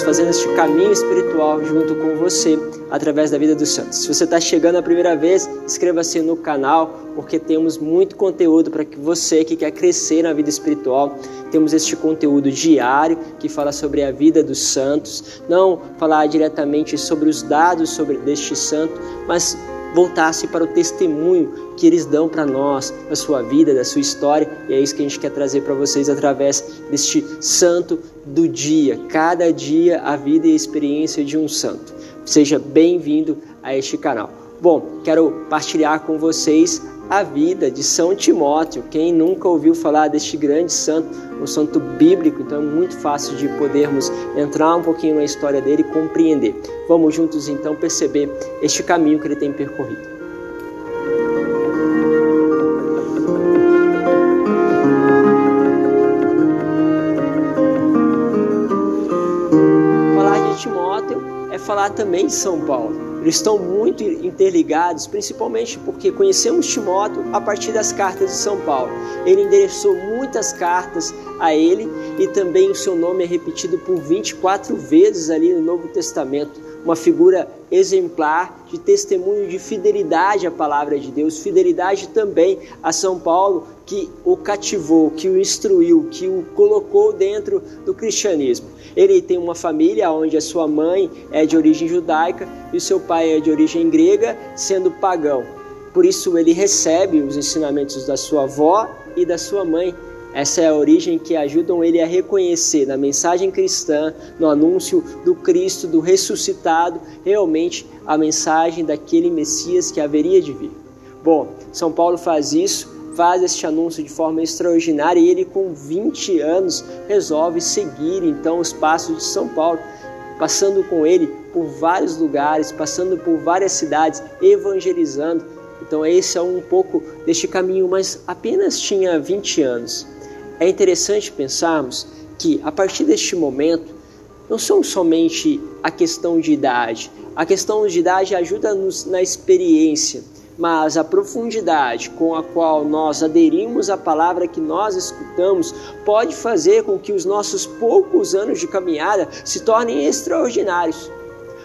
fazendo este caminho espiritual junto com você através da vida dos santos. Se você está chegando a primeira vez, inscreva-se no canal, porque temos muito conteúdo para que você que quer crescer na vida espiritual. Temos este conteúdo diário que fala sobre a vida dos santos, não falar diretamente sobre os dados sobre deste santo, mas voltasse para o testemunho que eles dão para nós, da sua vida, da sua história, e é isso que a gente quer trazer para vocês através deste santo do dia, cada dia a vida e a experiência de um santo. Seja bem-vindo a este canal. Bom, quero partilhar com vocês a vida de São Timóteo. Quem nunca ouviu falar deste grande santo, um santo bíblico, então é muito fácil de podermos entrar um pouquinho na história dele e compreender. Vamos juntos então perceber este caminho que ele tem percorrido. É falar também de São Paulo. Eles estão muito interligados, principalmente porque conhecemos Timóteo a partir das cartas de São Paulo. Ele endereçou muitas cartas a ele e também o seu nome é repetido por 24 vezes ali no Novo Testamento. Uma figura exemplar de testemunho de fidelidade à palavra de Deus, fidelidade também a São Paulo, que o cativou, que o instruiu, que o colocou dentro do cristianismo. Ele tem uma família onde a sua mãe é de origem judaica e o seu pai é de origem grega, sendo pagão. Por isso ele recebe os ensinamentos da sua avó e da sua mãe. Essa é a origem que ajudam ele a reconhecer na mensagem cristã, no anúncio do Cristo, do ressuscitado, realmente a mensagem daquele Messias que haveria de vir. Bom, São Paulo faz isso faz este anúncio de forma extraordinária e ele, com 20 anos, resolve seguir então os passos de São Paulo, passando com ele por vários lugares, passando por várias cidades, evangelizando. Então, esse é um pouco deste caminho, mas apenas tinha 20 anos. É interessante pensarmos que a partir deste momento, não são somente a questão de idade, a questão de idade ajuda-nos na experiência mas a profundidade com a qual nós aderimos à palavra que nós escutamos pode fazer com que os nossos poucos anos de caminhada se tornem extraordinários.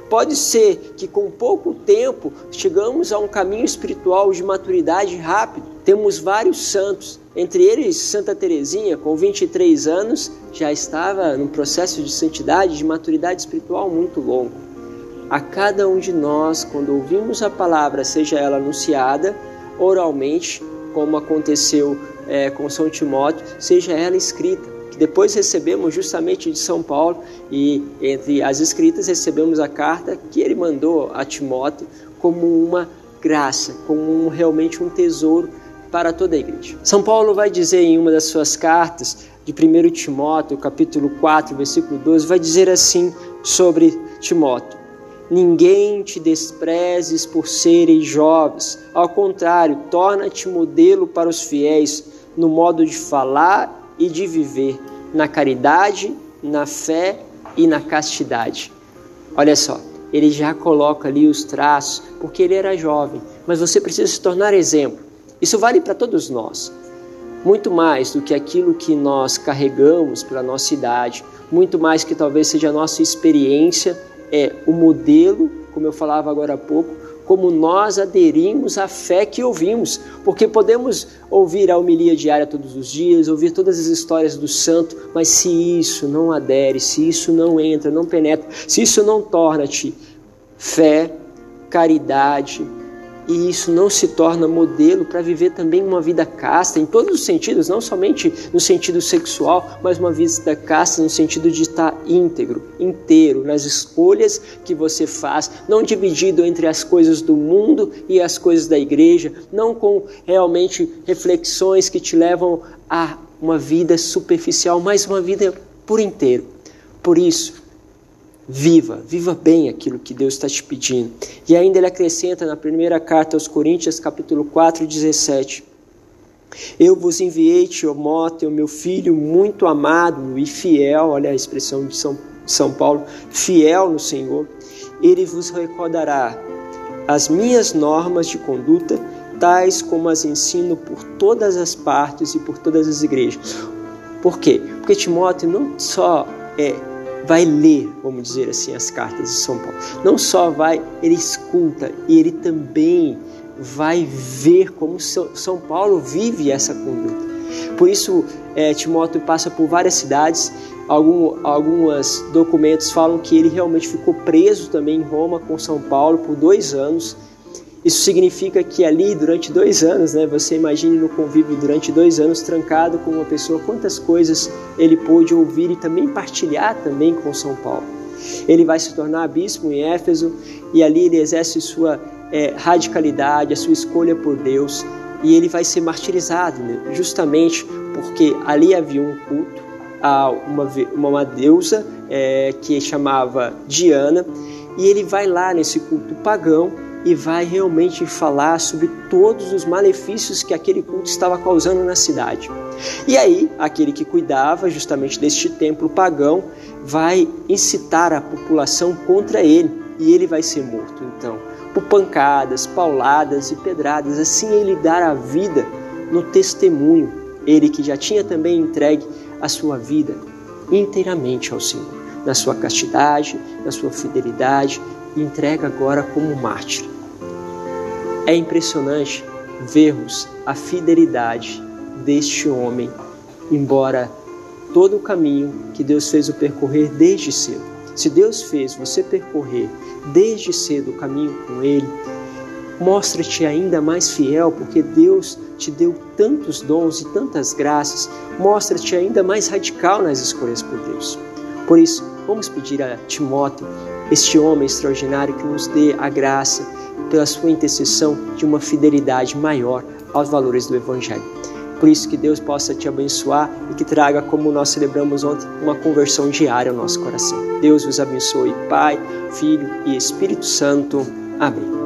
Pode ser que com pouco tempo chegamos a um caminho espiritual de maturidade rápido. Temos vários santos, entre eles Santa Teresinha, com 23 anos, já estava num processo de santidade, de maturidade espiritual muito longo a cada um de nós, quando ouvimos a palavra, seja ela anunciada oralmente, como aconteceu é, com São Timóteo, seja ela escrita, que depois recebemos justamente de São Paulo e entre as escritas recebemos a carta que ele mandou a Timóteo como uma graça, como um, realmente um tesouro para toda a igreja. São Paulo vai dizer em uma das suas cartas, de 1 Timóteo, capítulo 4, versículo 12, vai dizer assim sobre Timóteo: Ninguém te desprezes por serem jovens. Ao contrário, torna-te modelo para os fiéis no modo de falar e de viver, na caridade, na fé e na castidade. Olha só, ele já coloca ali os traços, porque ele era jovem, mas você precisa se tornar exemplo. Isso vale para todos nós. Muito mais do que aquilo que nós carregamos pela nossa idade, muito mais que talvez seja a nossa experiência é o modelo, como eu falava agora há pouco, como nós aderimos à fé que ouvimos, porque podemos ouvir a homilia diária todos os dias, ouvir todas as histórias do santo, mas se isso não adere, se isso não entra, não penetra, se isso não torna-te fé, caridade, e isso não se torna modelo para viver também uma vida casta em todos os sentidos, não somente no sentido sexual, mas uma vida casta no sentido de estar íntegro, inteiro nas escolhas que você faz, não dividido entre as coisas do mundo e as coisas da igreja, não com realmente reflexões que te levam a uma vida superficial, mas uma vida por inteiro. Por isso, Viva, viva bem aquilo que Deus está te pedindo. E ainda ele acrescenta na primeira carta aos Coríntios, capítulo 4, 17. Eu vos enviei Timóteo, meu filho muito amado e fiel, olha a expressão de São, São Paulo, fiel no Senhor. Ele vos recordará as minhas normas de conduta, tais como as ensino por todas as partes e por todas as igrejas. Por quê? Porque Timóteo não só é vai ler, vamos dizer assim, as cartas de São Paulo. Não só vai, ele escuta e ele também vai ver como São Paulo vive essa conduta. Por isso, é, Timóteo passa por várias cidades. Algum, alguns documentos falam que ele realmente ficou preso também em Roma com São Paulo por dois anos. Isso significa que ali, durante dois anos, né, você imagine no convívio durante dois anos, trancado com uma pessoa, quantas coisas ele pôde ouvir e também partilhar também com São Paulo. Ele vai se tornar bispo em Éfeso e ali ele exerce sua é, radicalidade, a sua escolha por Deus e ele vai ser martirizado, né? justamente porque ali havia um culto a uma, uma deusa é, que chamava Diana e ele vai lá nesse culto pagão e vai realmente falar sobre todos os malefícios que aquele culto estava causando na cidade. E aí, aquele que cuidava justamente deste templo pagão vai incitar a população contra ele e ele vai ser morto. Então, por pancadas, pauladas e pedradas. Assim ele dará a vida no testemunho, ele que já tinha também entregue a sua vida inteiramente ao Senhor, na sua castidade, na sua fidelidade, entrega agora como mártir. É impressionante vermos a fidelidade deste homem, embora todo o caminho que Deus fez o percorrer desde cedo. Se Deus fez você percorrer desde cedo o caminho com Ele, mostra-te ainda mais fiel, porque Deus te deu tantos dons e tantas graças, mostra-te ainda mais radical nas escolhas por Deus. Por isso, vamos pedir a Timóteo, este homem extraordinário, que nos dê a graça, pela sua intercessão, de uma fidelidade maior aos valores do Evangelho. Por isso que Deus possa te abençoar e que traga, como nós celebramos ontem, uma conversão diária ao nosso coração. Deus vos abençoe, Pai, Filho e Espírito Santo. Amém.